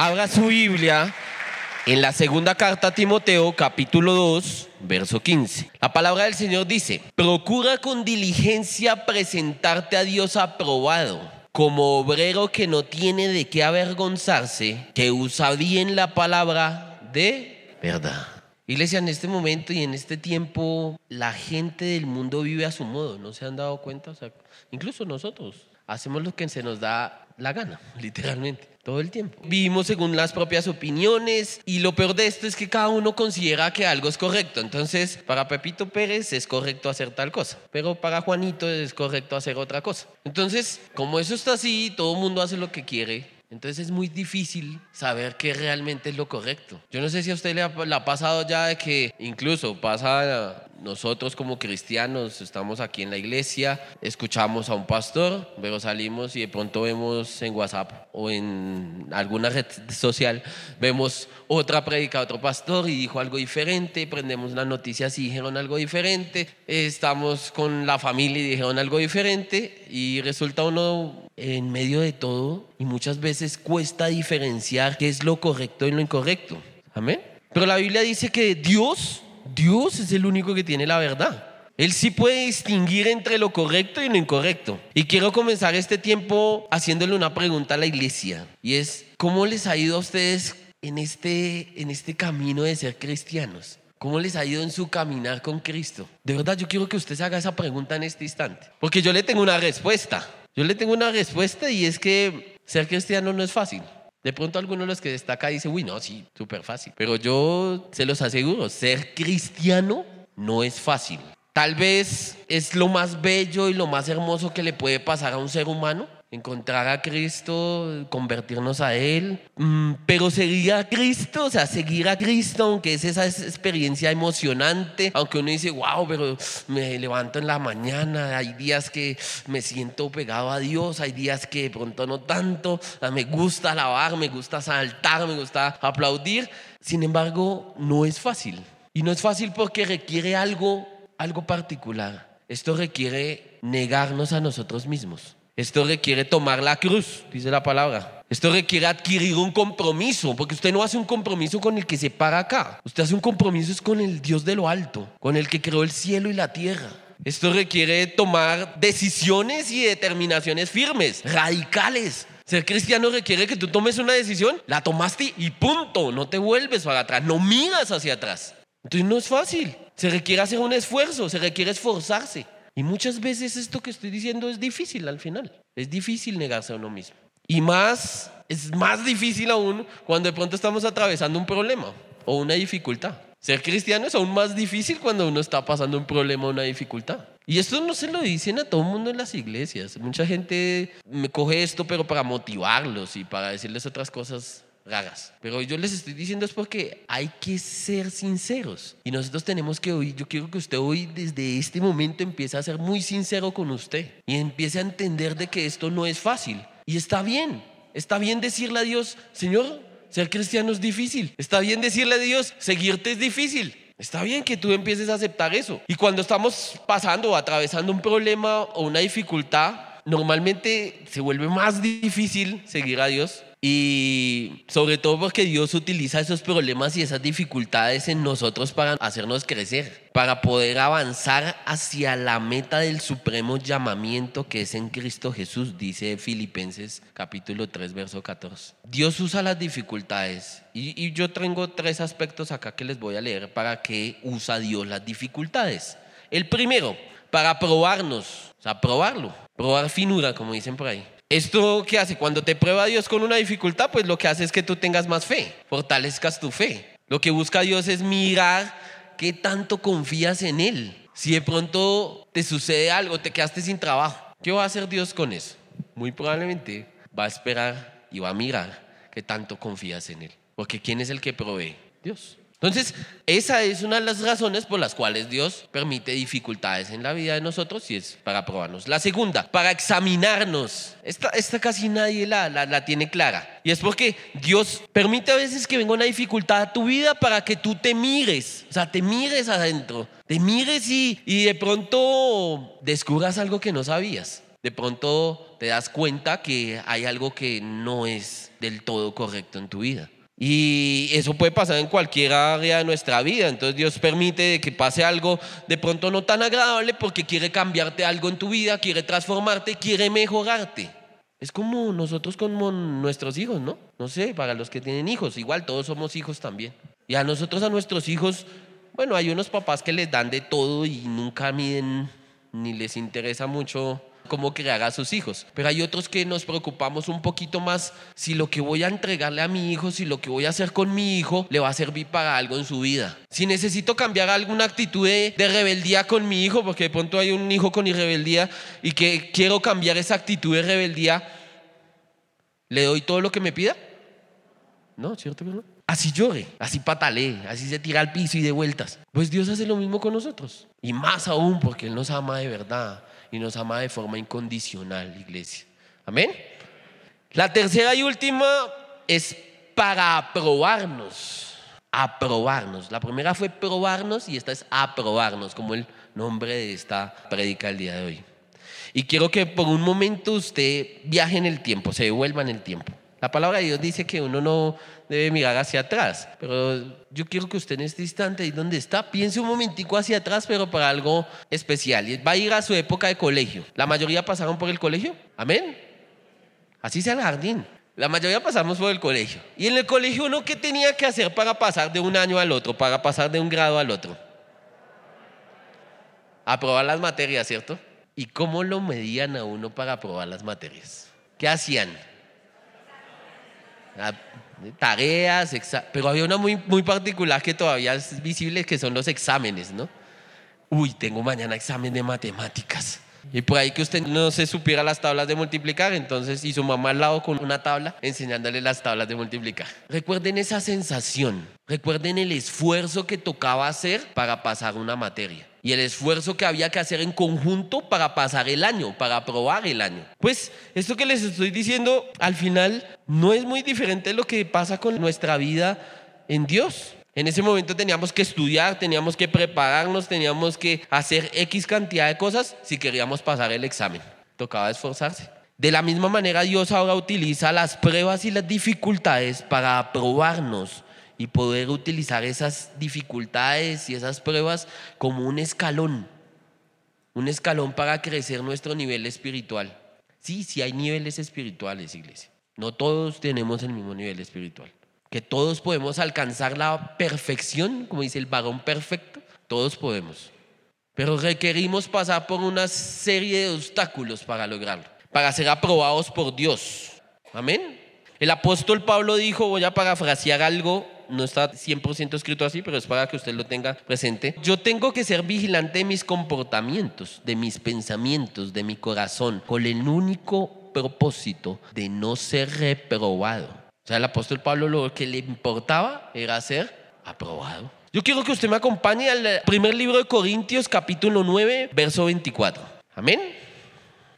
Abra su Biblia en la segunda carta a Timoteo, capítulo 2, verso 15. La palabra del Señor dice, procura con diligencia presentarte a Dios aprobado, como obrero que no tiene de qué avergonzarse, que usa bien la palabra de verdad. Iglesia, en este momento y en este tiempo, la gente del mundo vive a su modo, ¿no se han dado cuenta? Incluso nosotros hacemos lo que se nos da la gana, literalmente, todo el tiempo. Vivimos según las propias opiniones y lo peor de esto es que cada uno considera que algo es correcto. Entonces, para Pepito Pérez es correcto hacer tal cosa, pero para Juanito es correcto hacer otra cosa. Entonces, como eso está así, todo el mundo hace lo que quiere, entonces es muy difícil saber qué realmente es lo correcto. Yo no sé si a usted le ha, pasado ya de que incluso pasa nosotros como cristianos, estamos aquí en la iglesia, escuchamos a un pastor, luego salimos y de pronto vemos en WhatsApp o en alguna red social, vemos otra predica, otro pastor y dijo algo diferente, prendemos las noticias y dijeron algo diferente, estamos con la familia y dijeron algo diferente y resulta uno en medio de todo y muchas veces cuesta diferenciar qué es lo correcto y lo incorrecto. Amén. Pero la Biblia dice que Dios Dios es el único que tiene la verdad. Él sí puede distinguir entre lo correcto y lo incorrecto. Y quiero comenzar este tiempo haciéndole una pregunta a la iglesia. Y es, ¿cómo les ha ido a ustedes en este, en este camino de ser cristianos? ¿Cómo les ha ido en su caminar con Cristo? De verdad, yo quiero que usted se haga esa pregunta en este instante. Porque yo le tengo una respuesta. Yo le tengo una respuesta y es que ser cristiano no es fácil. De pronto alguno de los que destaca dice, uy, no, sí, súper fácil. Pero yo se los aseguro, ser cristiano no es fácil. Tal vez es lo más bello y lo más hermoso que le puede pasar a un ser humano, encontrar a Cristo, convertirnos a Él, mm, pero seguir a Cristo, o sea, seguir a Cristo, aunque es esa experiencia emocionante, aunque uno dice, wow, pero me levanto en la mañana, hay días que me siento pegado a Dios, hay días que pronto no tanto, me gusta alabar, me gusta saltar, me gusta aplaudir, sin embargo, no es fácil. Y no es fácil porque requiere algo, algo particular. Esto requiere negarnos a nosotros mismos. Esto requiere tomar la cruz, dice la palabra. Esto requiere adquirir un compromiso, porque usted no hace un compromiso con el que se para acá. Usted hace un compromiso con el Dios de lo alto, con el que creó el cielo y la tierra. Esto requiere tomar decisiones y determinaciones firmes, radicales. Ser cristiano requiere que tú tomes una decisión, la tomaste y punto, no te vuelves para atrás, no miras hacia atrás. Entonces no es fácil, se requiere hacer un esfuerzo, se requiere esforzarse. Y muchas veces esto que estoy diciendo es difícil al final. Es difícil negarse a uno mismo. Y más, es más difícil aún cuando de pronto estamos atravesando un problema o una dificultad. Ser cristiano es aún más difícil cuando uno está pasando un problema o una dificultad. Y esto no se lo dicen a todo el mundo en las iglesias. Mucha gente me coge esto, pero para motivarlos y para decirles otras cosas raras. Pero yo les estoy diciendo es porque hay que ser sinceros. Y nosotros tenemos que oír, yo quiero que usted hoy desde este momento empiece a ser muy sincero con usted y empiece a entender de que esto no es fácil. Y está bien, está bien decirle a Dios, Señor, ser cristiano es difícil. Está bien decirle a Dios, seguirte es difícil. Está bien que tú empieces a aceptar eso. Y cuando estamos pasando o atravesando un problema o una dificultad, normalmente se vuelve más difícil seguir a Dios y sobre todo porque Dios utiliza esos problemas y esas dificultades en nosotros para hacernos crecer, para poder avanzar hacia la meta del supremo llamamiento que es en Cristo Jesús, dice Filipenses capítulo 3, verso 14. Dios usa las dificultades y, y yo tengo tres aspectos acá que les voy a leer para que usa Dios las dificultades. El primero, para probarnos, o sea, probarlo, probar finura, como dicen por ahí. ¿Esto qué hace? Cuando te prueba Dios con una dificultad, pues lo que hace es que tú tengas más fe, fortalezcas tu fe. Lo que busca Dios es mirar qué tanto confías en Él. Si de pronto te sucede algo, te quedaste sin trabajo, ¿qué va a hacer Dios con eso? Muy probablemente va a esperar y va a mirar qué tanto confías en Él. Porque ¿quién es el que provee? Dios. Entonces, esa es una de las razones por las cuales Dios permite dificultades en la vida de nosotros y es para probarnos. La segunda, para examinarnos. Esta, casi nadie la, la, tiene clara. Y es porque Dios permite a veces que venga una dificultad a tu vida para que tú te mires, o sea, te mires adentro, te mires y, y de pronto descubras algo que no sabías. de pronto te das cuenta que hay algo que no es del todo correcto en tu vida. Y eso puede pasar en cualquier área de nuestra vida. Entonces Dios permite que pase algo de pronto no tan agradable porque quiere cambiarte algo en tu vida, quiere transformarte, quiere mejorarte. Es como nosotros con nuestros hijos, ¿no? No sé, para los que tienen hijos, igual todos somos hijos también. Y a nosotros, a nuestros hijos, bueno, hay unos papás que les dan de todo y nunca miden ni les interesa mucho cómo crear a sus hijos. Pero hay otros que nos preocupamos un poquito más si lo que voy a entregarle a mi hijo, si lo que voy a hacer con mi hijo le va a servir para algo en su vida. Si necesito cambiar alguna actitud de, rebeldía con mi hijo, porque de pronto hay un hijo con rebeldía y que quiero cambiar esa actitud de rebeldía, ¿le doy todo lo que me pida? No, ¿cierto? Así llore, así patalee, así se tira al piso y de vueltas. Pues Dios hace lo mismo con nosotros. Y más aún porque Él nos ama de verdad y nos ama de forma incondicional, iglesia. Amén. La tercera y última es para aprobarnos. Aprobarnos. La primera fue probarnos y esta es aprobarnos, como el nombre de esta predica el día de hoy. Y quiero que por un momento usted viaje en el tiempo, se devuelva en el tiempo. La palabra de Dios dice que uno no debe mirar hacia atrás, pero yo quiero que usted en este instante, ahí donde está, piense un momentico hacia atrás, pero para algo especial. Va a ir a su época de colegio. ¿La mayoría pasaron por el colegio? Amén. Así sea el jardín. La mayoría pasamos por el colegio. Y en el colegio uno, ¿qué tenía que hacer para pasar de un año al otro, para pasar de un grado al otro? Aprobar las materias, ¿cierto? ¿Y cómo lo medían a uno para aprobar las materias? ¿Qué hacían? Tareas, pero había una muy, muy particular que todavía es visible, que son los exámenes, ¿no? Uy, tengo mañana examen de matemáticas. Y por ahí que usted no se supiera las tablas de multiplicar, entonces y su mamá al lado con una tabla enseñándole las tablas de multiplicar. Recuerden esa sensación, recuerden el esfuerzo que tocaba hacer para pasar una materia y el esfuerzo que había que hacer en conjunto para pasar el año, para aprobar el año. Pues esto que les estoy diciendo al final no es muy diferente de lo que pasa con nuestra vida en Dios. En ese momento teníamos que estudiar, teníamos que prepararnos, teníamos que hacer X cantidad de cosas si queríamos pasar el examen. Tocaba esforzarse. De la misma manera Dios ahora utiliza las pruebas y las dificultades para aprobarnos y poder utilizar esas dificultades y esas pruebas como un escalón, un escalón para crecer nuestro nivel espiritual. Sí, sí hay niveles espirituales, iglesia. No todos tenemos el mismo nivel espiritual. Que todos podemos alcanzar la perfección, como dice el varón perfecto, todos podemos. Pero requerimos pasar por una serie de obstáculos para lograrlo, para ser aprobados por Dios. Amén. El apóstol Pablo dijo, voy a parafrasear algo no está 100% escrito así, pero es para que usted lo tenga presente. Yo tengo que ser vigilante de mis comportamientos, de mis pensamientos, de mi corazón, con el único propósito de no ser reprobado. O sea, el apóstol Pablo lo que le importaba era ser aprobado. Yo quiero que usted me acompañe al primer libro de Corintios, capítulo 9, verso 24. Amén.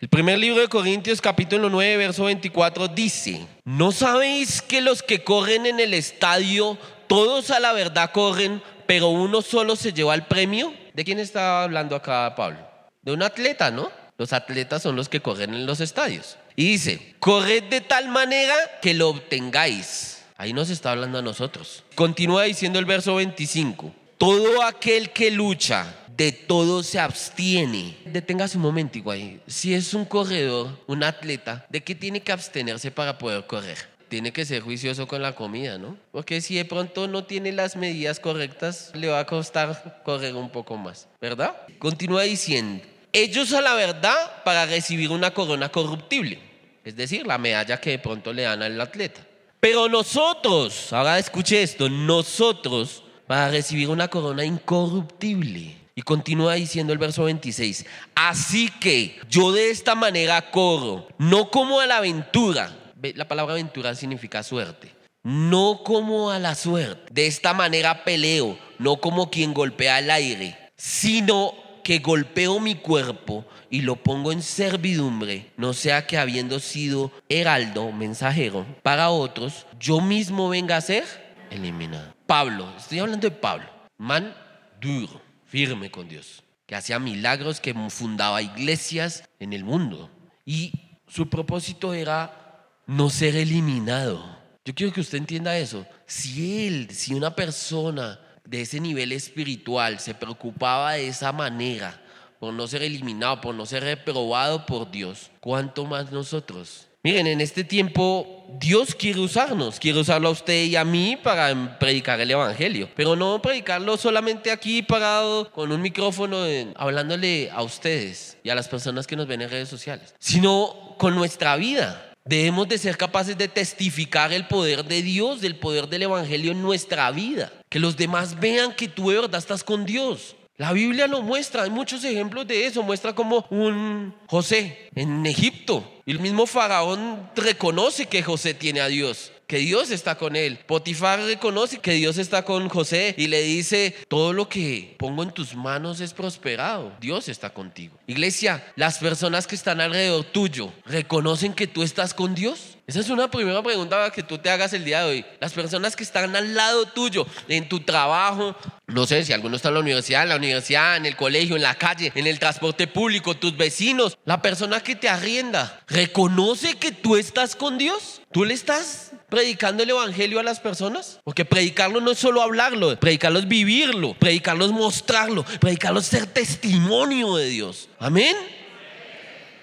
El primer libro de Corintios capítulo 9, verso 24 dice, ¿no sabéis que los que corren en el estadio, todos a la verdad corren, pero uno solo se lleva el premio? ¿De quién está hablando acá Pablo? De un atleta, ¿no? Los atletas son los que corren en los estadios. Y dice, corred de tal manera que lo obtengáis. Ahí nos está hablando a nosotros. Continúa diciendo el verso 25. Todo aquel que lucha de todo se abstiene. Deténgase un momento, igual. Si es un corredor, un atleta, ¿de qué tiene que abstenerse para poder correr? Tiene que ser juicioso con la comida, ¿no? Porque si de pronto no tiene las medidas correctas, le va a costar correr un poco más, ¿verdad? Continúa diciendo, ellos a la verdad para recibir una corona corruptible, es decir, la medalla que de pronto le dan al atleta. Pero nosotros, ahora escuche esto, nosotros para recibir una corona incorruptible. Y continúa diciendo el verso 26, así que yo de esta manera corro, no como a la aventura, la palabra aventura significa suerte, no como a la suerte, de esta manera peleo, no como quien golpea el aire, sino que golpeo mi cuerpo y lo pongo en servidumbre, no sea que habiendo sido heraldo, mensajero, para otros, yo mismo venga a ser eliminado. Pablo, estoy hablando de Pablo, man duro firme con Dios, que hacía milagros, que fundaba iglesias en el mundo. Y su propósito era no ser eliminado. Yo quiero que usted entienda eso. Si él, si una persona de ese nivel espiritual se preocupaba de esa manera, por no ser eliminado, por no ser reprobado por Dios, ¿cuánto más nosotros? Miren, en este tiempo Dios quiere usarnos, quiere usarlo a usted y a mí para predicar el Evangelio, pero no predicarlo solamente aquí parado con un micrófono hablándole a ustedes y a las personas que nos ven en redes sociales, sino con nuestra vida. Debemos de ser capaces de testificar el poder de Dios, del poder del Evangelio en nuestra vida. Que los demás vean que tú de verdad estás con Dios. La Biblia lo muestra, hay muchos ejemplos de eso. Muestra como un José en Egipto. El mismo faraón reconoce que José tiene a Dios que Dios está con él. Potifar reconoce que Dios está con José y le dice, todo lo que pongo en tus manos es prosperado. Dios está contigo. Iglesia, las personas que están alrededor tuyo, ¿reconocen que tú estás con Dios? Esa es una primera pregunta que tú te hagas el día de hoy. Las personas que están al lado tuyo, en tu trabajo, no sé si alguno está en la universidad, en la universidad, en el colegio, en la calle, en el transporte público, tus vecinos, la persona que te arrienda, ¿reconoce que tú estás con Dios? ¿Tú le estás predicando el Evangelio a las personas? Porque predicarlo no es solo hablarlo, predicarlo es vivirlo, predicarlo es mostrarlo, predicarlo es ser testimonio de Dios. Amén.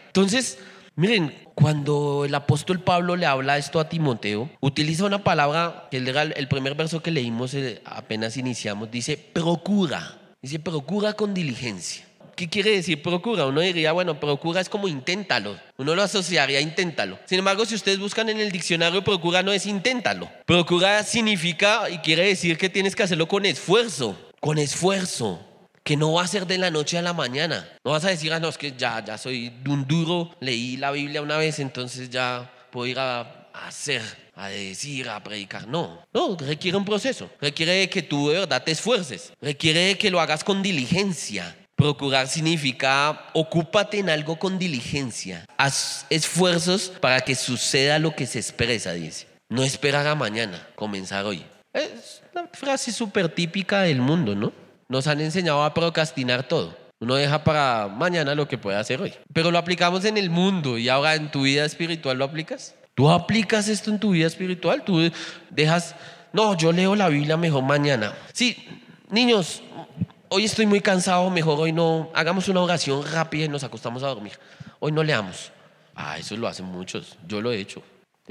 Entonces, miren, cuando el apóstol Pablo le habla esto a Timoteo, utiliza una palabra que el primer verso que leímos eh, apenas iniciamos, dice procura, dice procura con diligencia. ¿Qué quiere decir procura? Uno diría, bueno, procura es como inténtalo. Uno lo asociaría a inténtalo. Sin embargo, si ustedes buscan en el diccionario, procura no es inténtalo. Procura significa y quiere decir que tienes que hacerlo con esfuerzo. Con esfuerzo. Que no va a ser de la noche a la mañana. No vas a decir, ah, no, es que ya, ya soy un duro, leí la Biblia una vez, entonces ya puedo ir a hacer a decir, a predicar. No, no, requiere un proceso. Requiere que tú de verdad te esfuerces. Requiere que lo hagas con diligencia. Procurar significa ocúpate en algo con diligencia. Haz esfuerzos para que suceda lo que se expresa, dice. No esperar a mañana, comenzar hoy. Es una frase súper típica del mundo, ¿no? Nos han enseñado a procrastinar todo. Uno deja para mañana lo que puede hacer hoy. Pero lo aplicamos en el mundo y ahora en tu vida espiritual lo aplicas. ¿Tú aplicas esto en tu vida espiritual? ¿Tú dejas, no, yo leo la Biblia mejor mañana? Sí, niños, hoy estoy muy cansado, mejor hoy no, hagamos una oración rápida y nos acostamos a dormir. Hoy no leamos. Ah, eso lo hacen muchos, yo lo he hecho.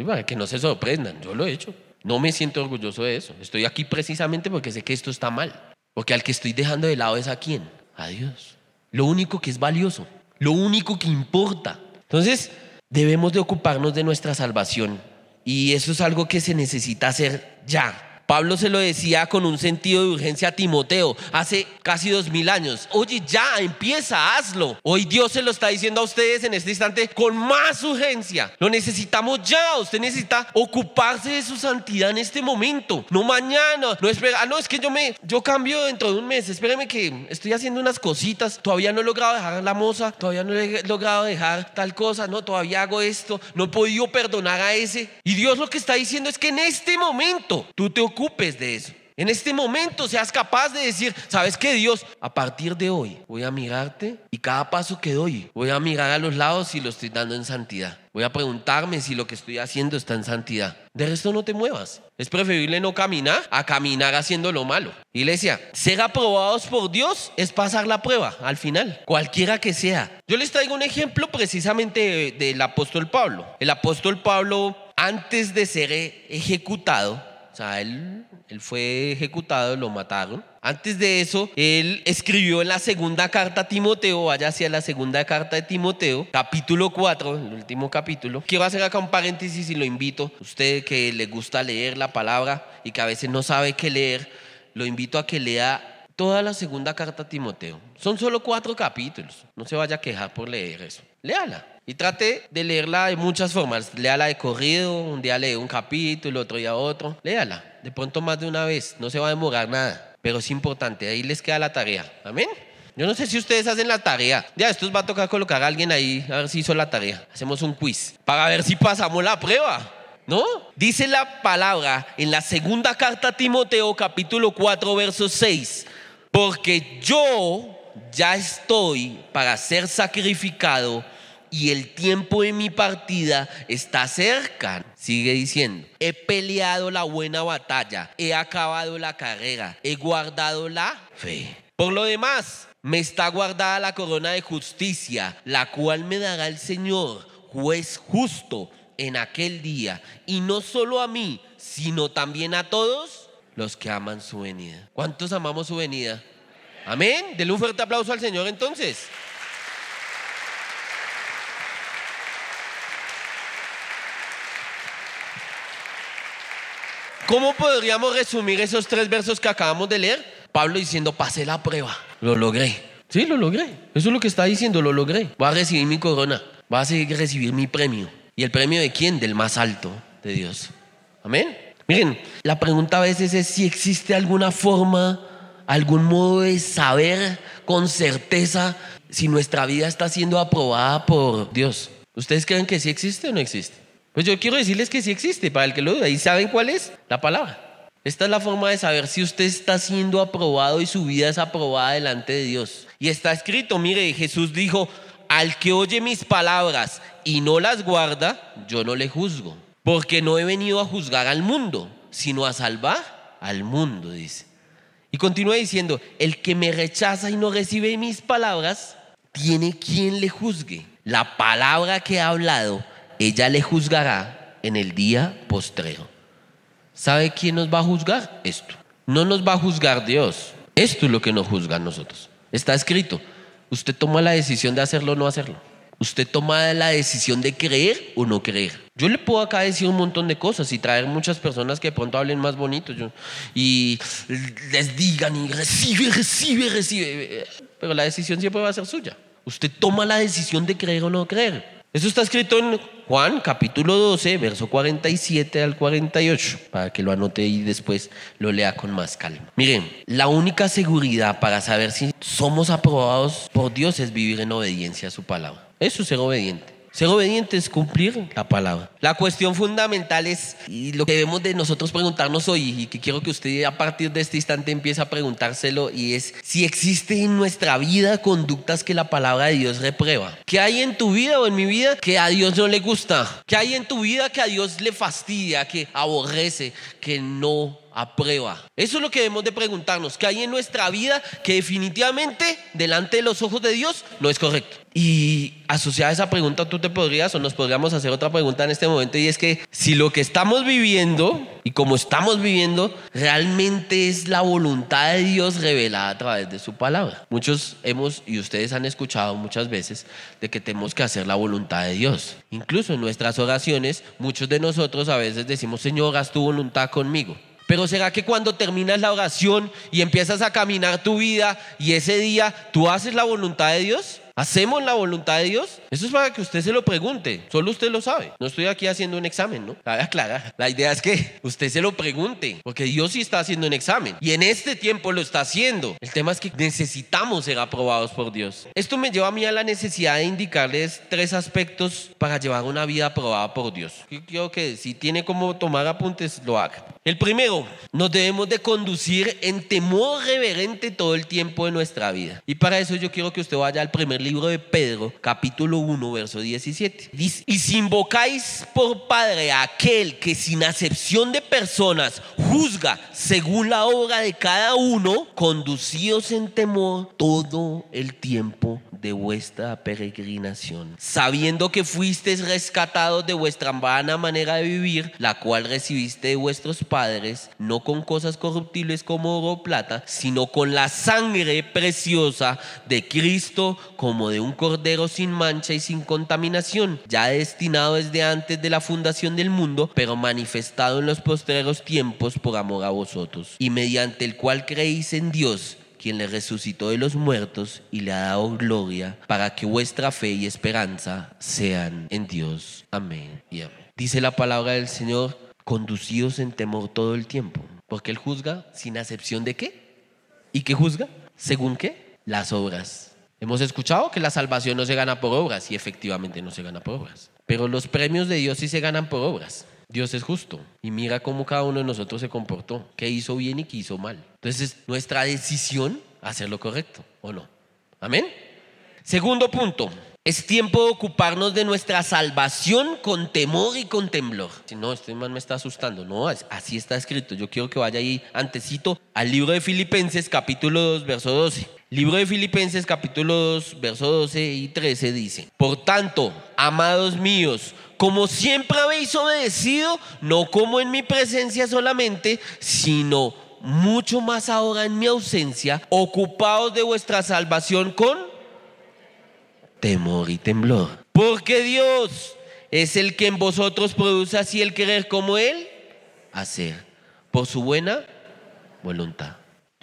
para que no se sorprendan, yo lo he hecho. No me siento orgulloso de eso. Estoy aquí precisamente porque sé que esto está mal. Porque al que estoy dejando de lado es a quién? A Dios. Lo único que es valioso, lo único que importa. Entonces, debemos de ocuparnos de nuestra salvación. Y eso es algo que se necesita hacer ya. Pablo se lo decía con un sentido de urgencia a Timoteo hace casi dos mil años. Oye, ya, empieza, hazlo. Hoy Dios se lo está diciendo a ustedes en este instante con más urgencia. Lo necesitamos ya. Usted necesita ocuparse de su santidad en este momento, no mañana. No espera, ah, no, es que yo me, yo cambio dentro de un mes. Espéreme que estoy haciendo unas cositas. Todavía no he logrado dejar la moza, todavía no he logrado dejar tal cosa, no, todavía hago esto, no he podido perdonar a ese. Y Dios lo que está diciendo es que en este momento tú te ocupes de eso. En este momento seas capaz de decir, ¿sabes qué Dios? A partir de hoy voy a mirarte y cada paso que doy voy a mirar a los lados si lo estoy dando en santidad. Voy a preguntarme si lo que estoy haciendo está en santidad. De resto no te muevas. Es preferible no caminar a caminar haciendo lo malo. Iglesia, ser aprobados por Dios es pasar la prueba al final, cualquiera que sea. Yo les traigo un ejemplo precisamente del apóstol Pablo. El apóstol Pablo, antes de ser ejecutado, o sea, él, él fue ejecutado, lo mataron. Antes de eso, él escribió en la segunda carta a Timoteo, vaya hacia la segunda carta de Timoteo, capítulo 4, el último capítulo. Quiero hacer acá un paréntesis y lo invito, usted que le gusta leer la palabra y que a veces no sabe qué leer, lo invito a que lea toda la segunda carta a Timoteo. Son solo cuatro capítulos, no se vaya a quejar por leer eso. Léala. Y trate de leerla de muchas formas. Léala de corrido, un día lee un capítulo, otro día otro. Léala, de pronto más de una vez, no se va a demorar nada, pero es importante, ahí les queda la tarea. Amén. Yo no sé si ustedes hacen la tarea. Ya, esto va a tocar colocar a alguien ahí, a ver si hizo la tarea. Hacemos un quiz para ver si pasamos la prueba. ¿No? Dice la palabra en la segunda carta a Timoteo, capítulo 4, verso 6. Porque yo ya estoy para ser sacrificado y el tiempo de mi partida está cerca. Sigue diciendo, he peleado la buena batalla, he acabado la carrera, he guardado la fe. Por lo demás, me está guardada la corona de justicia, la cual me dará el Señor, juez justo, en aquel día. Y no solo a mí, sino también a todos los que aman su venida. ¿Cuántos amamos su venida? Amén. Denle un fuerte aplauso al Señor entonces. ¿Cómo podríamos resumir esos tres versos que acabamos de leer? Pablo diciendo, pasé la prueba, lo logré. Sí, lo logré. Eso es lo que está diciendo, lo logré. Voy a recibir mi corona, voy a seguir recibir mi premio. ¿Y el premio de quién? Del más alto, de Dios. Amén. Miren, la pregunta a veces es si existe alguna forma, algún modo de saber con certeza si nuestra vida está siendo aprobada por Dios. ¿Ustedes creen que sí existe o no existe? Pues yo quiero decirles que sí existe, para el que lo duda. ¿Y saben cuál es? La palabra. Esta es la forma de saber si usted está siendo aprobado y su vida es aprobada delante de Dios. Y está escrito, mire, Jesús dijo, al que oye mis palabras y no las guarda, yo no le juzgo. Porque no he venido a juzgar al mundo, sino a salvar al mundo, dice. Y continúa diciendo, el que me rechaza y no recibe mis palabras, tiene quien le juzgue. La palabra que ha hablado ella le juzgará en el día postrero. ¿Sabe quién nos va a juzgar? Esto. No nos va a juzgar Dios. Esto es lo que nos juzga a nosotros. Está escrito. Usted toma la decisión de hacerlo o no hacerlo. Usted toma la decisión de creer o no creer. Yo le puedo acá decir un montón de cosas y traer muchas personas que de pronto hablen más bonito y les digan y recibe, recibe, recibe. Pero la decisión siempre va a ser suya. Usted toma la decisión de creer o no creer. Eso está escrito en Juan capítulo 12, verso 47 al 48, para que lo anote y después lo lea con más calma. Miren, la única seguridad para saber si somos aprobados por Dios es vivir en obediencia a su palabra. Eso es ser obediente. Ser obediente es cumplir la palabra. La cuestión fundamental es, y lo que debemos de nosotros preguntarnos hoy, y que quiero que usted a partir de este instante empiece a preguntárselo, y es si existe en nuestra vida conductas que la palabra de Dios reprueba. ¿Qué hay en tu vida o en mi vida que a Dios no le gusta? ¿Qué hay en tu vida que a Dios le fastidia, que aborrece, que no aprueba. Eso es lo que debemos de preguntarnos, ¿qué hay en nuestra vida que definitivamente delante de los ojos de Dios no es correcto? Y asociada a esa pregunta tú te podrías o nos podríamos hacer otra pregunta en este momento y es que si lo que estamos viviendo y como estamos viviendo realmente es la voluntad de Dios revelada a través de su palabra. Muchos hemos y ustedes han escuchado muchas veces de que tenemos que hacer la voluntad de Dios. Incluso en nuestras oraciones muchos de nosotros a veces decimos, Señor, haz tu voluntad conmigo. Pero ¿será que cuando terminas la oración y empiezas a caminar tu vida y ese día tú haces la voluntad de Dios? ¿Hacemos la voluntad de Dios? Eso es para que usted se lo pregunte. Solo usted lo sabe. No estoy aquí haciendo un examen, ¿no? Aclarar. La idea es que usted se lo pregunte. Porque Dios sí está haciendo un examen. Y en este tiempo lo está haciendo. El tema es que necesitamos ser aprobados por Dios. Esto me lleva a mí a la necesidad de indicarles tres aspectos para llevar una vida aprobada por Dios. Yo quiero que si tiene como tomar apuntes, lo haga. El primero, nos debemos de conducir en temor reverente todo el tiempo de nuestra vida. Y para eso yo quiero que usted vaya al primer libro de Pedro, capítulo 1, verso 17. Dice, y si invocáis por Padre a aquel que sin acepción de personas juzga según la obra de cada uno, conducíos en temor todo el tiempo de vuestra peregrinación, sabiendo que fuisteis rescatados de vuestra vana manera de vivir, la cual recibiste de vuestros padres, no con cosas corruptibles como oro o plata, sino con la sangre preciosa de Cristo, como de un cordero sin mancha y sin contaminación, ya destinado desde antes de la fundación del mundo, pero manifestado en los postreros tiempos por amor a vosotros, y mediante el cual creéis en Dios quien le resucitó de los muertos y le ha dado gloria, para que vuestra fe y esperanza sean en Dios. Amén y amén. Dice la palabra del Señor, conducidos en temor todo el tiempo, porque Él juzga sin acepción de qué. ¿Y qué juzga? ¿Según qué? Las obras. Hemos escuchado que la salvación no se gana por obras y efectivamente no se gana por obras. Pero los premios de Dios sí se ganan por obras. Dios es justo y mira cómo cada uno de nosotros se comportó, qué hizo bien y qué hizo mal. Entonces, nuestra decisión hacer lo correcto, ¿o no? Amén. Segundo punto, Es tiempo de ocuparnos de nuestra salvación con temor y con temblor. Si no, este man me está asustando. No, así está escrito. Yo quiero que vaya ahí antecito al libro de Filipenses capítulo 2, verso 12. Libro de Filipenses capítulo 2, verso 12 y 13 dice, Por tanto, amados míos, como siempre habéis obedecido, no como en mi presencia solamente, sino mucho más ahora en mi ausencia, ocupados de vuestra salvación con temor y temblor. Porque Dios es el que en vosotros produce así el querer como Él hacer, por su buena voluntad.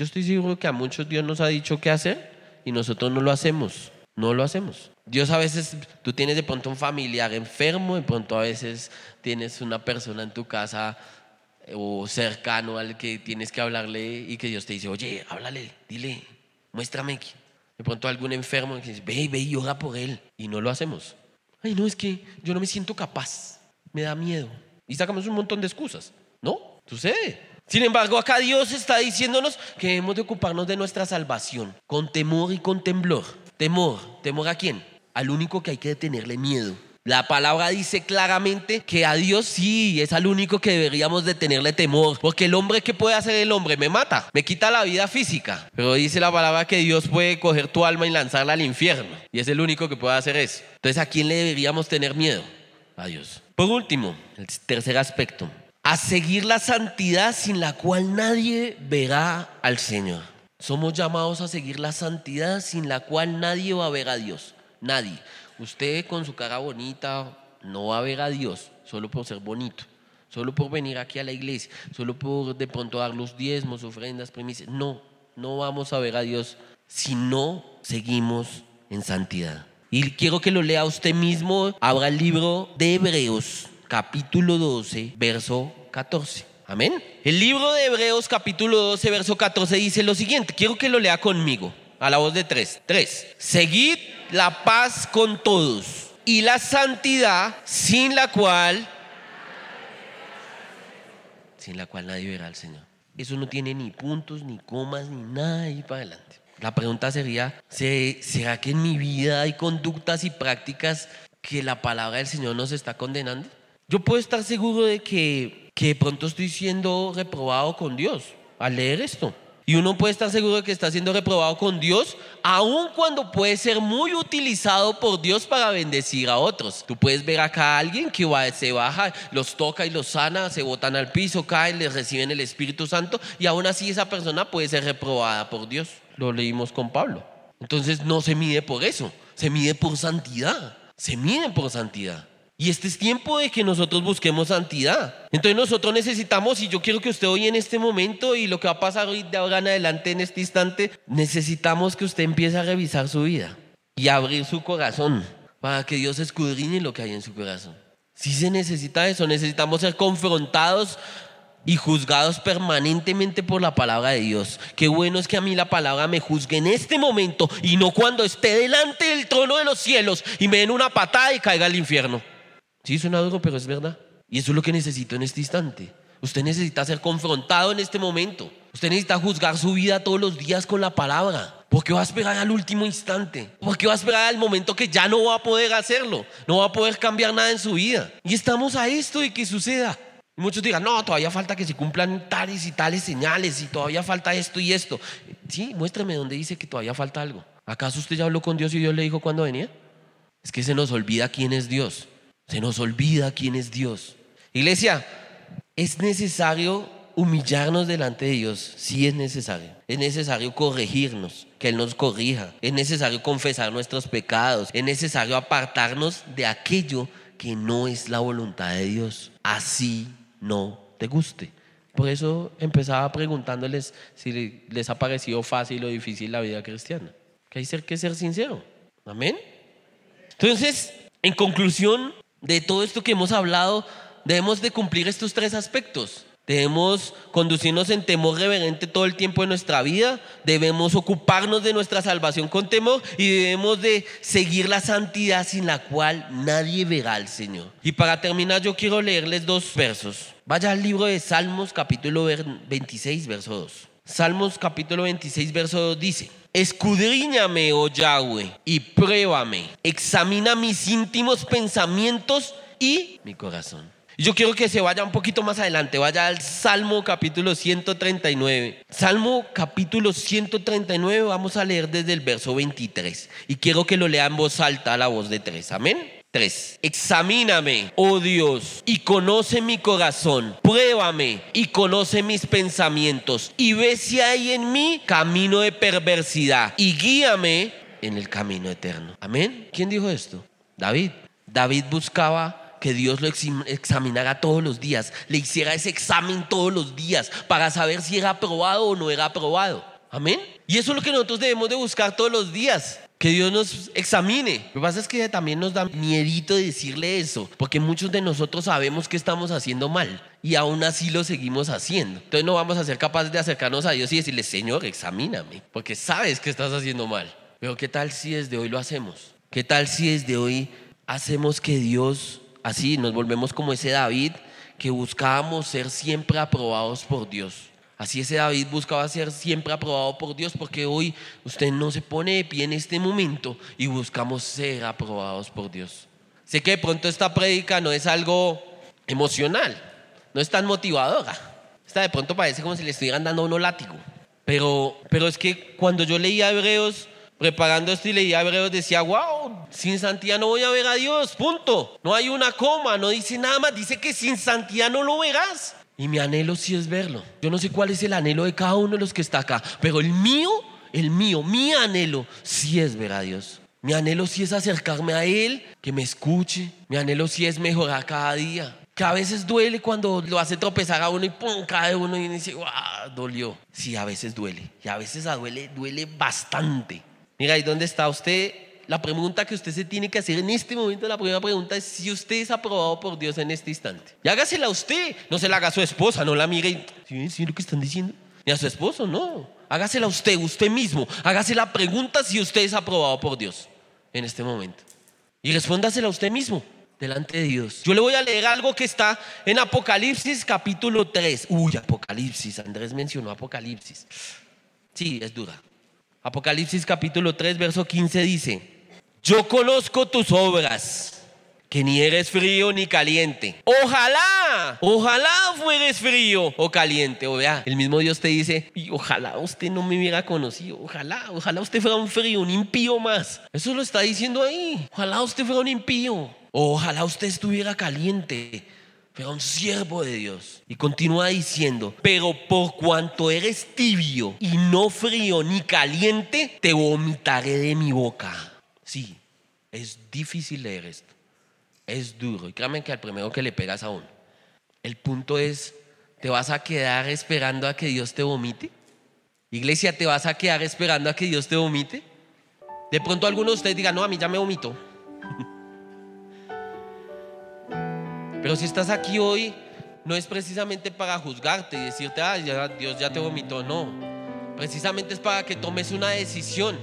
Yo estoy seguro que a muchos Dios nos ha dicho qué hacer y nosotros no lo hacemos. No lo hacemos. Dios a veces, tú tienes de pronto un familiar enfermo, de pronto a veces tienes una persona en tu casa eh, o cercano al que tienes que hablarle y que Dios te dice, oye, háblale, dile, muéstrame. De pronto algún enfermo que dice, ve, ve y ora por él. Y no lo hacemos. Ay, no, es que yo no me siento capaz, me da miedo. Y sacamos un montón de excusas. ¿No? Sucede. Sin embargo, acá Dios está diciéndonos que hemos de ocuparnos de nuestra salvación con temor y con temblor. Temor, temor a quién? Al único que hay que tenerle miedo. La palabra dice claramente que a Dios sí es al único que deberíamos de tenerle temor, porque el hombre que puede hacer el hombre me mata, me quita la vida física, pero dice la palabra que Dios puede coger tu alma y lanzarla al infierno, y es el único que puede hacer eso. Entonces, ¿a quién le deberíamos tener miedo? A Dios. Por último, el tercer aspecto, a seguir la santidad sin la cual nadie verá al Señor. Somos llamados a seguir la santidad sin la cual nadie va a ver a Dios. Nadie. Usted con su cara bonita no va a ver a Dios solo por ser bonito, solo por venir aquí a la iglesia, solo por de pronto dar los diezmos, ofrendas, primicias. No, no vamos a ver a Dios si no seguimos en santidad. Y quiero que lo lea usted mismo. Abra el libro de Hebreos, capítulo 12, verso 14. Amén. El libro de Hebreos capítulo 12, verso 14 dice lo siguiente. Quiero que lo lea conmigo. A la voz de tres. Tres. Seguid la paz con todos y la santidad sin la cual sin la cual nadie verá al Señor. Eso no tiene ni puntos, ni comas, ni nada ahí para adelante. La pregunta sería, ¿será que en mi vida hay conductas y prácticas que la palabra del Señor nos está condenando? Yo puedo estar seguro de que, que pronto estoy siendo reprobado con Dios al leer esto. Y uno puede estar seguro de que está siendo reprobado con Dios, aun cuando puede ser muy utilizado por Dios para bendecir a otros. Tú puedes ver acá a alguien que se baja, los toca y los sana, se botan al piso, caen, les reciben el Espíritu Santo y aún así esa persona puede ser reprobada por Dios. Lo leímos con Pablo. Entonces no se mide por eso, se mide por santidad. Se mide por santidad. Y este es tiempo de que nosotros busquemos santidad. Entonces nosotros necesitamos, y yo quiero que usted hoy en este momento y lo que va a pasar hoy de ahora en adelante en este instante, necesitamos que usted empiece a revisar su vida y abrir su corazón para que Dios escudriñe lo que hay en su corazón. Si se necesita eso, necesitamos ser confrontados y juzgados permanentemente por la palabra de Dios. Qué bueno es que a mí la palabra me juzgue en este momento y no cuando esté delante del trono de los cielos y me den una patada y caiga al infierno. Sí, suena duro, pero es verdad. Y eso es lo que necesito en este instante. Usted necesita ser confrontado en este momento. Usted necesita juzgar su vida todos los días con la palabra. Porque va a esperar al último instante. Porque va a esperar al momento que ya no va a poder hacerlo. No va a poder cambiar nada en su vida. Y estamos a esto de que suceda. Muchos digan, no, todavía falta que se cumplan tales y tales señales y todavía falta esto y esto. Sí, muéstrame dónde dice que todavía falta algo. ¿Acaso usted ya habló con Dios y Dios le dijo cuándo venía? Es que se nos olvida quién es Dios. Se nos olvida quién es Dios. Iglesia, es necesario humillarnos delante de Dios. Sí es necesario. Es necesario corregirnos, que Él nos corrija. Es necesario confesar nuestros pecados. Es necesario apartarnos de aquello que no es la voluntad de Dios. Así no te guste. Por eso empezaba preguntándoles si les ha parecido fácil o difícil la vida cristiana. Que hay que ser sincero. Amén. Entonces, en conclusión, de todo esto que hemos hablado, debemos de cumplir estos tres aspectos. Debemos conducirnos en temor reverente todo el tiempo de nuestra vida, debemos ocuparnos de nuestra salvación con temor y debemos de seguir la santidad sin la cual nadie verá al Señor. Y para terminar yo quiero leerles dos versos. Vaya al libro de Salmos capítulo 26 verso 2. Salmos capítulo 26 verso 2 dice, escudriñame, oh Yahweh, y pruébame. Examina mis íntimos pensamientos y mi corazón. Yo quiero que se vaya un poquito más adelante, vaya al Salmo capítulo 139. Salmo capítulo 139, vamos a leer desde el verso 23. Y quiero que lo lea en voz alta a la voz de tres. Amén. 3. Examíname, oh Dios, y conoce mi corazón. Pruébame y conoce mis pensamientos. Y ve si hay en mí camino de perversidad. Y guíame en el camino eterno. Amén. ¿Quién dijo esto? David. David buscaba que Dios lo examinara todos los días, le hiciera ese examen todos los días para saber si era aprobado o no era aprobado. Amén. Y eso es lo que nosotros debemos de buscar todos los días que Dios nos examine. Lo que pasa es que también nos da miedito decirle eso, porque muchos de nosotros sabemos que estamos haciendo mal y aún así lo seguimos haciendo. Entonces no vamos a ser capaces de acercarnos a Dios y decirle, Señor, examíname, porque sabes que estás haciendo mal. Pero ¿qué tal si desde hoy lo hacemos? ¿Qué tal si desde hoy hacemos que Dios, así nos volvemos como ese David, que buscábamos ser siempre aprobados por Dios? Así ese David buscaba ser siempre aprobado por Dios porque hoy usted no se pone de pie en este momento y buscamos ser aprobados por Dios. Sé que de pronto esta prédica no es algo emocional, no es tan motivadora. Esta de pronto parece como si le estuvieran dando a uno látigo. Pero, pero es que cuando yo leía Hebreos, preparando esto y leía Hebreos, decía, wow, sin santidad no voy a ver a Dios, punto. No hay una coma, no dice nada más, dice que sin santidad no lo verás. Y mi anhelo sí es verlo. Yo no sé cuál es el anhelo de cada uno de los que está acá, pero el mío, el mío, mi anhelo sí es ver a Dios. Mi anhelo sí es acercarme a Él, que me escuche. Mi anhelo sí es mejorar cada día. Que a veces duele cuando lo hace tropezar a uno y pum, cae uno y dice, ¡guau! Dolió. Sí, a veces duele. Y a veces duele, duele bastante. Mira, ¿y dónde está usted? La pregunta que usted se tiene que hacer en este momento, la primera pregunta es si usted es aprobado por Dios en este instante. Y hágasela a usted, no se la haga a su esposa, no la mire y, ¿sí, lo que están diciendo? Ni a su esposo, no. Hágasela a usted, usted mismo. Hágase la pregunta si usted es aprobado por Dios en este momento. Y respóndasela a usted mismo delante de Dios. Yo le voy a leer algo que está en Apocalipsis capítulo 3. Uy, Apocalipsis, Andrés mencionó Apocalipsis. Sí, es dura. Apocalipsis capítulo 3, verso 15 dice, yo conozco tus obras, que ni eres frío ni caliente. Ojalá, ojalá fueres frío o caliente. O vea, el mismo Dios te dice, ojalá usted no me hubiera conocido. Ojalá, ojalá usted fuera un frío, un impío más. Eso lo está diciendo ahí. Ojalá usted fuera un impío. ojalá usted estuviera caliente pero un siervo de Dios. Y continúa diciendo, pero por cuanto eres tibio y no frío ni caliente, te vomitaré de mi boca. Sí, es difícil leer esto. Es duro. Y créanme que al primero que le pegas a uno. El punto es, ¿te vas a quedar esperando a que Dios te vomite? Iglesia, ¿te vas a quedar esperando a que Dios te vomite? De pronto alguno de ustedes diga, no, a mí ya me vomitó. Pero si estás aquí hoy, no es precisamente para juzgarte y decirte, ah, Dios ya te vomitó, no. Precisamente es para que tomes una decisión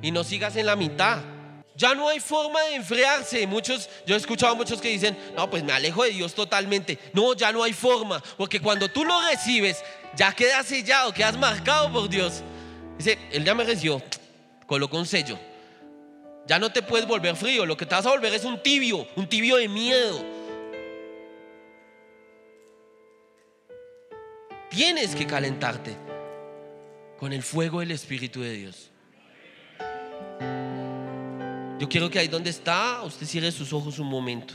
y no sigas en la mitad. Ya no hay forma de enfriarse. Muchos, yo he escuchado a muchos que dicen, no, pues me alejo de Dios totalmente. No, ya no hay forma. Porque cuando tú lo recibes, ya quedas sellado, quedas marcado por Dios. Dice, Él ya me recibió, colocó un sello. Ya no te puedes volver frío. Lo que te vas a volver es un tibio, un tibio de miedo. Tienes que calentarte con el fuego del Espíritu de Dios. Yo quiero que ahí donde está, usted cierre sus ojos un momento.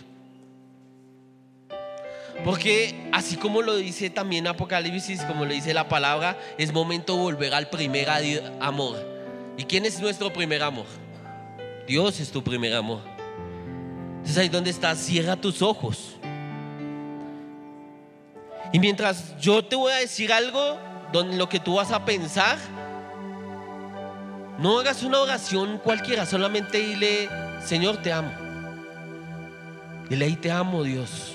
Porque así como lo dice también Apocalipsis, como lo dice la palabra, es momento de volver al primer amor. ¿Y quién es nuestro primer amor? Dios es tu primer amor. Entonces ahí donde está, cierra tus ojos. Y mientras yo te voy a decir algo, donde lo que tú vas a pensar, no hagas una oración cualquiera, solamente dile, Señor, te amo. Dile ahí, te amo, Dios.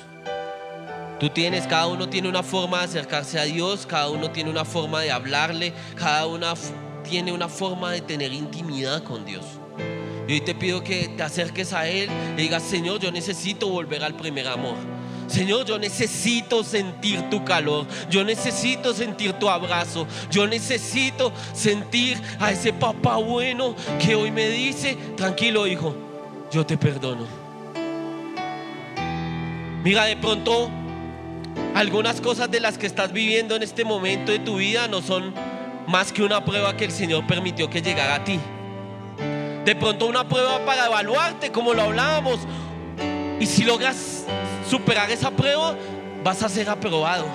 Tú tienes, cada uno tiene una forma de acercarse a Dios, cada uno tiene una forma de hablarle, cada uno tiene una forma de tener intimidad con Dios. Y hoy te pido que te acerques a Él y digas, Señor, yo necesito volver al primer amor. Señor, yo necesito sentir tu calor, yo necesito sentir tu abrazo, yo necesito sentir a ese papá bueno que hoy me dice, tranquilo hijo, yo te perdono. Mira, de pronto algunas cosas de las que estás viviendo en este momento de tu vida no son más que una prueba que el Señor permitió que llegara a ti. De pronto una prueba para evaluarte, como lo hablábamos. Y si logras superar esa prueba, vas a ser aprobado.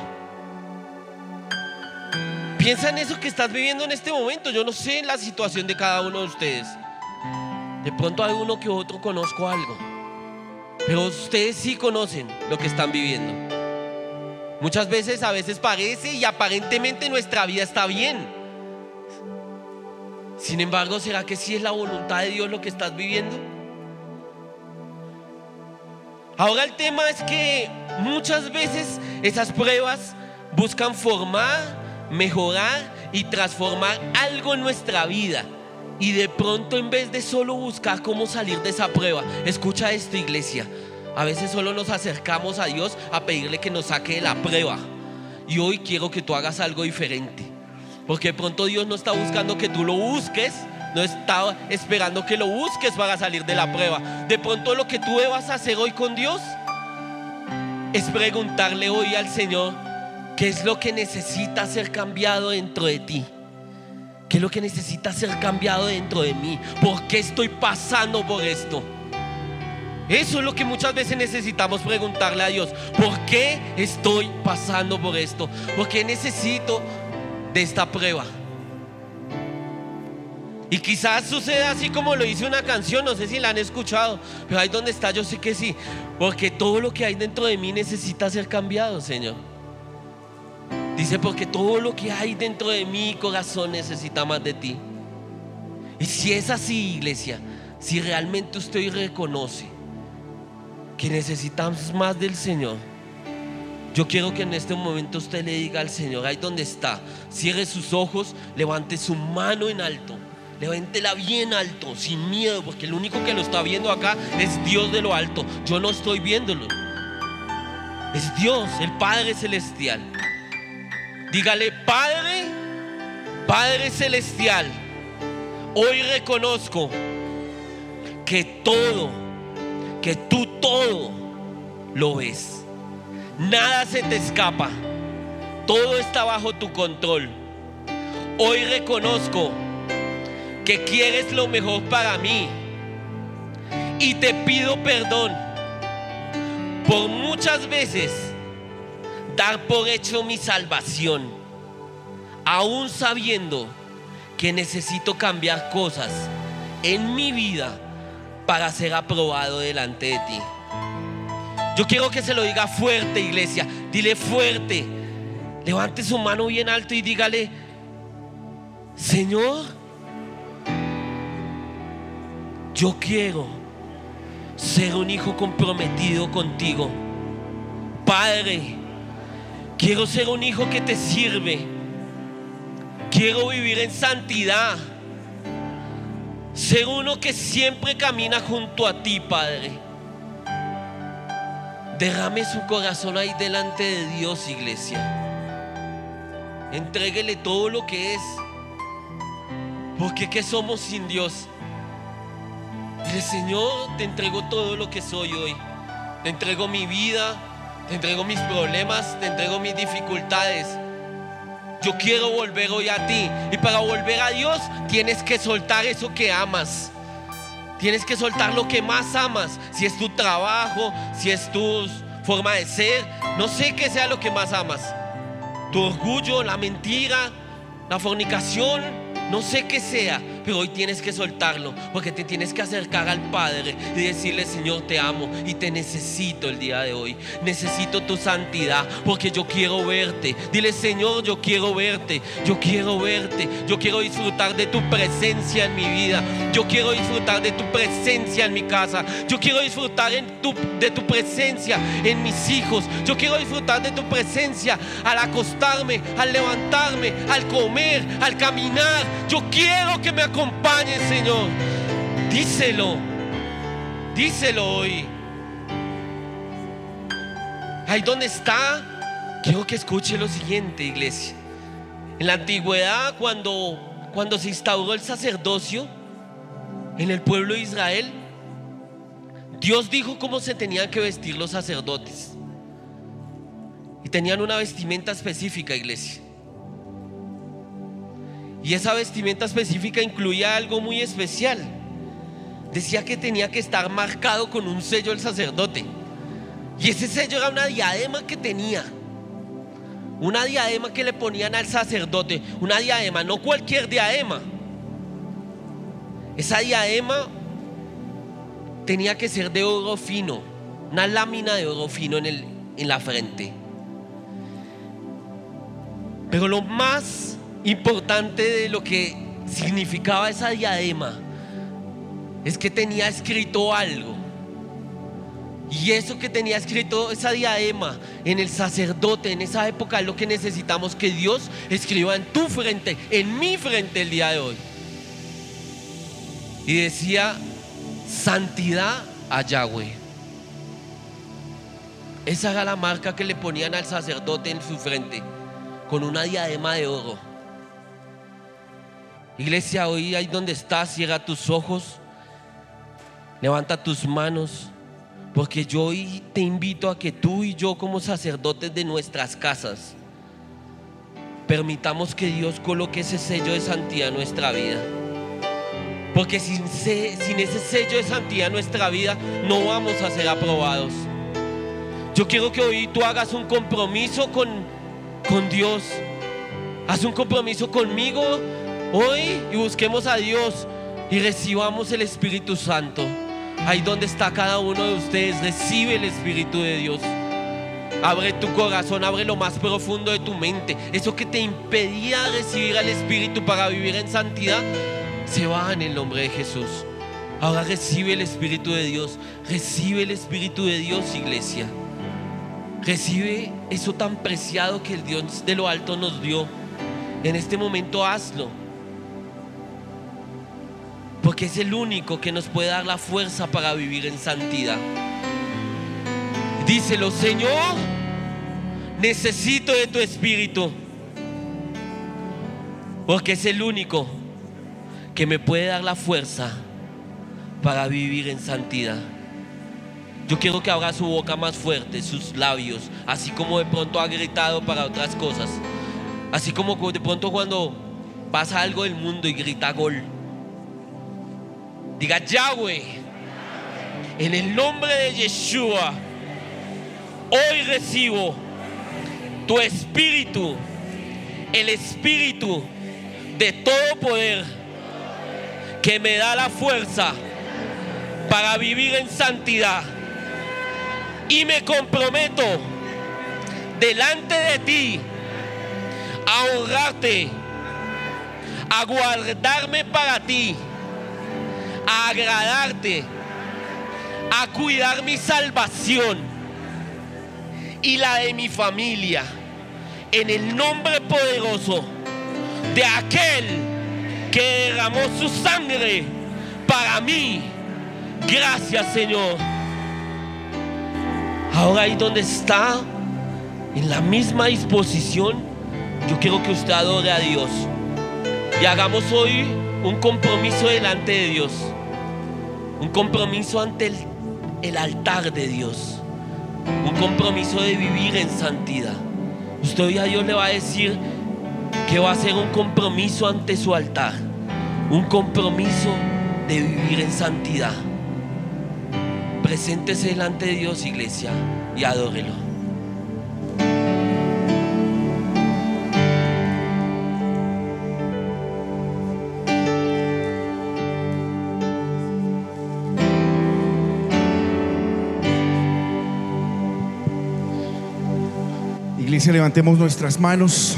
Piensa en eso que estás viviendo en este momento. Yo no sé la situación de cada uno de ustedes. De pronto hay uno que otro conozco algo. Pero ustedes sí conocen lo que están viviendo. Muchas veces, a veces parece y aparentemente nuestra vida está bien. Sin embargo, ¿será que sí es la voluntad de Dios lo que estás viviendo? Ahora el tema es que muchas veces esas pruebas buscan formar, mejorar y transformar algo en nuestra vida. Y de pronto en vez de solo buscar cómo salir de esa prueba, escucha esto iglesia, a veces solo nos acercamos a Dios a pedirle que nos saque de la prueba. Y hoy quiero que tú hagas algo diferente. Porque de pronto Dios no está buscando que tú lo busques, no está esperando que lo busques para salir de la prueba. De pronto lo que tú debas hacer hoy con Dios es preguntarle hoy al Señor qué es lo que necesita ser cambiado dentro de ti. ¿Qué es lo que necesita ser cambiado dentro de mí? ¿Por qué estoy pasando por esto? Eso es lo que muchas veces necesitamos preguntarle a Dios. ¿Por qué estoy pasando por esto? ¿Por qué necesito de esta prueba? Y quizás suceda así como lo dice una canción, no sé si la han escuchado, pero ahí donde está yo sé que sí, porque todo lo que hay dentro de mí necesita ser cambiado, Señor. Dice, porque todo lo que hay dentro de mi corazón necesita más de ti. Y si es así, iglesia, si realmente usted reconoce que necesitamos más del Señor, yo quiero que en este momento usted le diga al Señor, ahí donde está, cierre sus ojos, levante su mano en alto Levántela bien alto, sin miedo, porque el único que lo está viendo acá es Dios de lo alto. Yo no estoy viéndolo. Es Dios, el Padre Celestial. Dígale, Padre, Padre Celestial, hoy reconozco que todo, que tú todo lo ves. Nada se te escapa. Todo está bajo tu control. Hoy reconozco que quieres lo mejor para mí. Y te pido perdón por muchas veces dar por hecho mi salvación, aún sabiendo que necesito cambiar cosas en mi vida para ser aprobado delante de ti. Yo quiero que se lo diga fuerte, iglesia. Dile fuerte. Levante su mano bien alto y dígale, Señor, yo quiero ser un hijo comprometido contigo. Padre, quiero ser un hijo que te sirve. Quiero vivir en santidad. Ser uno que siempre camina junto a ti, Padre. Derrame su corazón ahí delante de Dios, iglesia. Entréguele todo lo que es. Porque ¿qué somos sin Dios? Dile, Señor, te entrego todo lo que soy hoy. Te entrego mi vida, te entrego mis problemas, te entrego mis dificultades. Yo quiero volver hoy a ti. Y para volver a Dios tienes que soltar eso que amas. Tienes que soltar lo que más amas. Si es tu trabajo, si es tu forma de ser. No sé qué sea lo que más amas. Tu orgullo, la mentira, la fornicación. No sé qué sea. Pero hoy tienes que soltarlo porque te tienes que acercar al Padre y decirle, Señor, te amo y te necesito el día de hoy. Necesito tu santidad porque yo quiero verte. Dile, Señor, yo quiero verte. Yo quiero verte. Yo quiero disfrutar de tu presencia en mi vida. Yo quiero disfrutar de tu presencia en mi casa. Yo quiero disfrutar de tu presencia en mis hijos. Yo quiero disfrutar de tu presencia al acostarme, al levantarme, al comer, al caminar. Yo quiero que me acompañe, Señor. Díselo. Díselo hoy. Ahí donde está, quiero que escuche lo siguiente, iglesia. En la antigüedad, cuando, cuando se instauró el sacerdocio en el pueblo de Israel, Dios dijo cómo se tenían que vestir los sacerdotes. Y tenían una vestimenta específica, iglesia. Y esa vestimenta específica incluía algo muy especial. Decía que tenía que estar marcado con un sello del sacerdote. Y ese sello era una diadema que tenía. Una diadema que le ponían al sacerdote. Una diadema, no cualquier diadema. Esa diadema tenía que ser de oro fino. Una lámina de oro fino en, el, en la frente. Pero lo más importante de lo que significaba esa diadema es que tenía escrito algo. Y eso que tenía escrito esa diadema en el sacerdote en esa época es lo que necesitamos que Dios escriba en tu frente, en mi frente el día de hoy. Y decía, santidad a Yahweh. Esa era la marca que le ponían al sacerdote en su frente, con una diadema de oro. Iglesia, hoy ahí donde estás, cierra tus ojos, levanta tus manos, porque yo hoy te invito a que tú y yo como sacerdotes de nuestras casas, permitamos que Dios coloque ese sello de santidad en nuestra vida. Porque sin, sin, ese sello de santidad en nuestra vida no vamos a ser aprobados. Yo quiero que hoy tú hagas un compromiso con, con Dios. Haz un compromiso conmigo hoy y busquemos a Dios y recibamos el Espíritu Santo. Ahí donde está cada uno de ustedes, recibe el Espíritu de Dios. Abre tu corazón, abre lo más profundo de tu mente. Eso que te impedía recibir al Espíritu para vivir en santidad, se va en el nombre de Jesús. Ahora recibe el Espíritu de Dios. Recibe el Espíritu de Dios, iglesia. Recibe eso tan preciado que el Dios de lo alto nos dio. En este momento hazlo. Porque es el único que nos puede dar la fuerza para vivir en santidad. Díselo, Señor, necesito de tu espíritu. Porque es el único que me puede dar la fuerza para vivir en santidad. Yo quiero que abra su boca más fuerte, sus labios, así como de pronto ha gritado para otras cosas. Así como de pronto cuando pasa algo del mundo y grita gol. Diga Yahweh, en el nombre de Yeshua, hoy recibo tu espíritu, el espíritu de todo poder que me da la fuerza para vivir en santidad. Y me comprometo delante de ti a honrarte, a guardarme para ti a agradarte, a cuidar mi salvación y la de mi familia. En el nombre poderoso de aquel que derramó su sangre para mí. Gracias Señor. Ahora ahí donde está, en la misma disposición, yo quiero que usted adore a Dios. Y hagamos hoy un compromiso delante de Dios. Un compromiso ante el, altar de Dios. Un compromiso de vivir en santidad. Usted hoy a Dios le va a decir que va a ser un compromiso ante su altar. Un compromiso de vivir en santidad. Preséntese delante de Dios, iglesia, y adórelo. Iglesia, levantemos nuestras manos.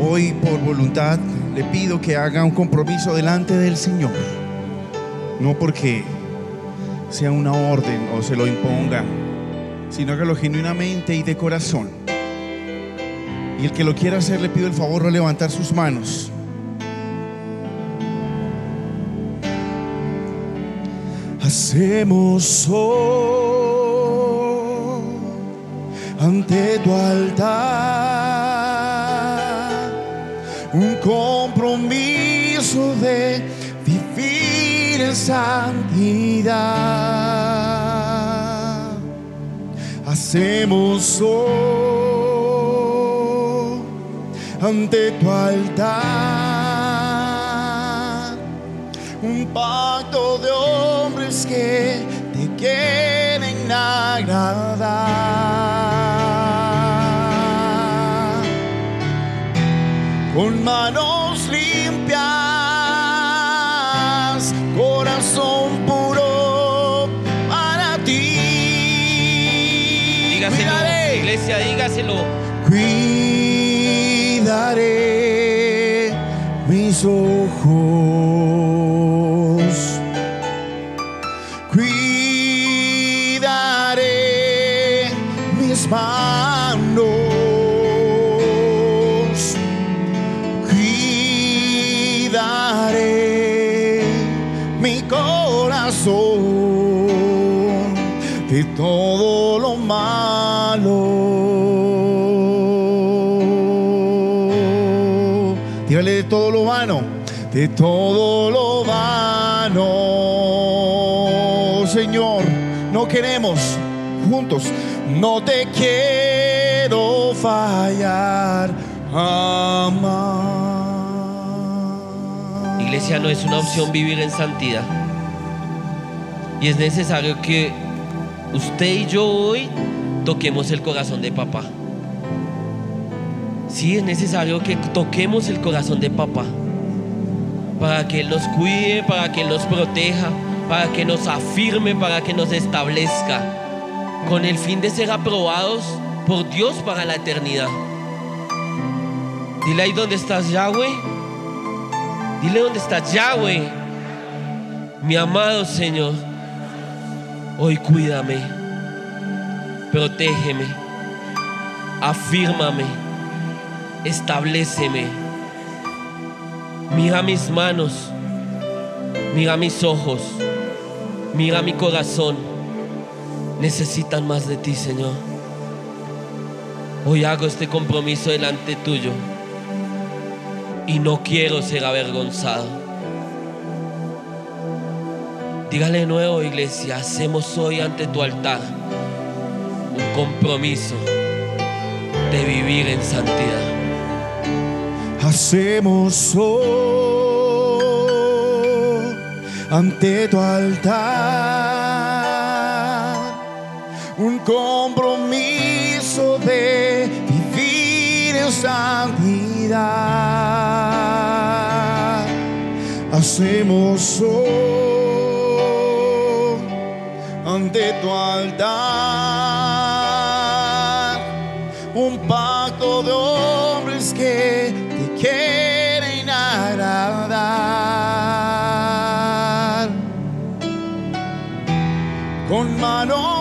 Hoy por voluntad le pido que haga un compromiso delante del Señor. No porque sea una orden o se lo imponga, sino que lo genuinamente y de corazón. Y el que lo quiera hacer le pido el favor de levantar sus manos. Hacemos hoy ante tu altar. Un compromiso de vivir en santidad. Hacemos hoy ante tu altar Con manos limpias, corazón puro para ti. Dígaselo, Cuidaré. iglesia, dígaselo. Cuidaré mis ojos. De todo lo vano. Señor, no queremos juntos, no te quiero fallar jamás. Iglesia no es una opción vivir en santidad. Y es necesario que usted y yo hoy toquemos el corazón de papá. Sí, es necesario que toquemos el corazón de papá. Para que Él nos cuide, para que Él nos proteja, para que nos afirme, para que nos establezca. Con el fin de ser aprobados por Dios para la eternidad. Dile ahí dónde estás, Yahweh. Dile dónde está Yahweh, mi amado Señor. Hoy cuídame, protégeme, afírmame, estableceme. Mira mis manos, mira mis ojos, mira mi corazón. Necesitan más de ti, Señor. Hoy hago este compromiso delante tuyo y no quiero ser avergonzado. Dígale de nuevo, iglesia, hacemos hoy ante tu altar un compromiso de vivir en santidad. Hacemos hoy ante tu altar un compromiso de vivir en santidad. Hacemos hoy ante tu altar un pacto con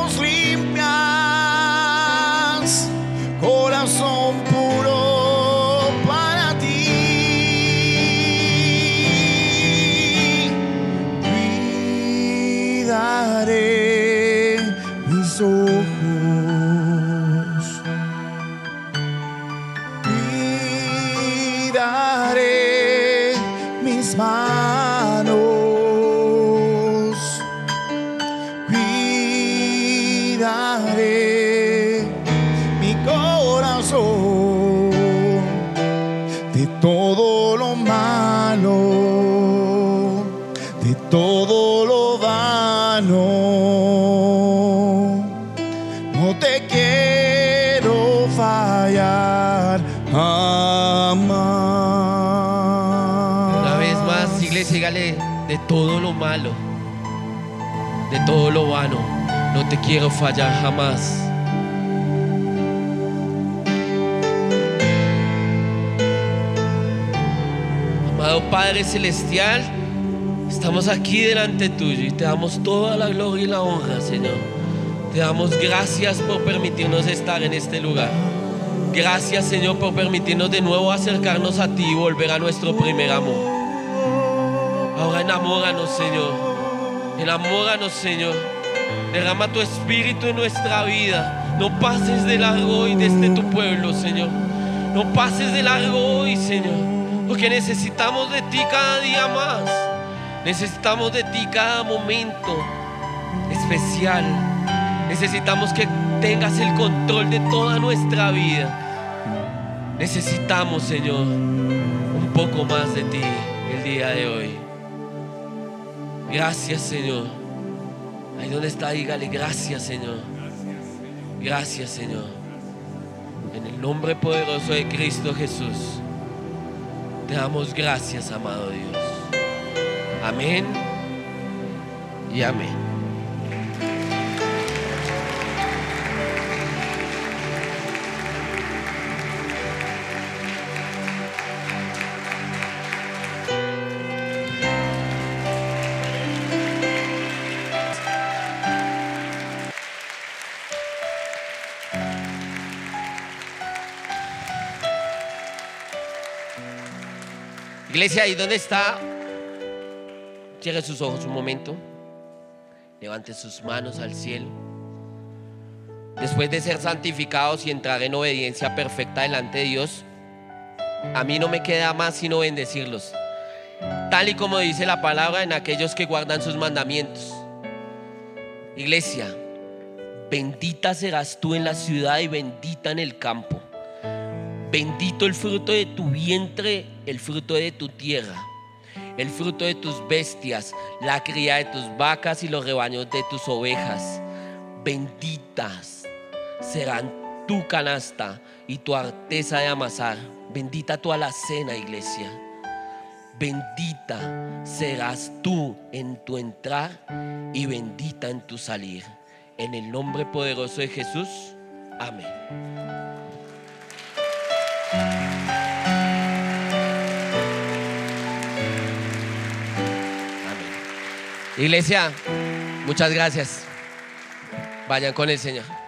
Una vez más, iglesia, dígale de todo lo malo, de todo lo vano. No te quiero fallar jamás. Amado Padre Celestial, estamos aquí delante tuyo y te damos toda la gloria y la honra, Señor. Te damos gracias por permitirnos estar en este lugar. Gracias, Señor, por permitirnos de nuevo acercarnos a ti y volver a nuestro primer amor. Ahora enamóranos, Señor. Enamóranos, Señor. Derrama tu espíritu en nuestra vida. No pases de largo hoy desde tu pueblo, Señor. No pases de largo hoy, Señor. Porque necesitamos de ti cada día más. Necesitamos de ti cada momento especial. Necesitamos que tengas el control de toda nuestra vida. Necesitamos, Señor, un poco más de ti el día de hoy. Gracias, Señor. Ahí donde está, dígale gracias, Señor. Gracias, Señor. En el nombre poderoso de Cristo Jesús, te damos gracias, amado Dios. Amén y amén. Iglesia, ¿y dónde está? Cierre sus ojos un momento. Levante sus manos al cielo. Después de ser santificados y entrar en obediencia perfecta delante de Dios, a mí no me queda más sino bendecirlos. Tal y como dice la palabra en aquellos que guardan sus mandamientos. Iglesia, bendita serás tú en la ciudad y bendita en el campo. Bendito el fruto de tu vientre, el fruto de tu tierra, el fruto de tus bestias, la cría de tus vacas y los rebaños de tus ovejas. Benditas serán tu canasta y tu arteza de amasar. Bendita tu alacena, iglesia. Bendita serás tú en tu entrar y bendita en tu salir. En el nombre poderoso de Jesús. Amén. Iglesia, muchas gracias. Vayan con el Señor.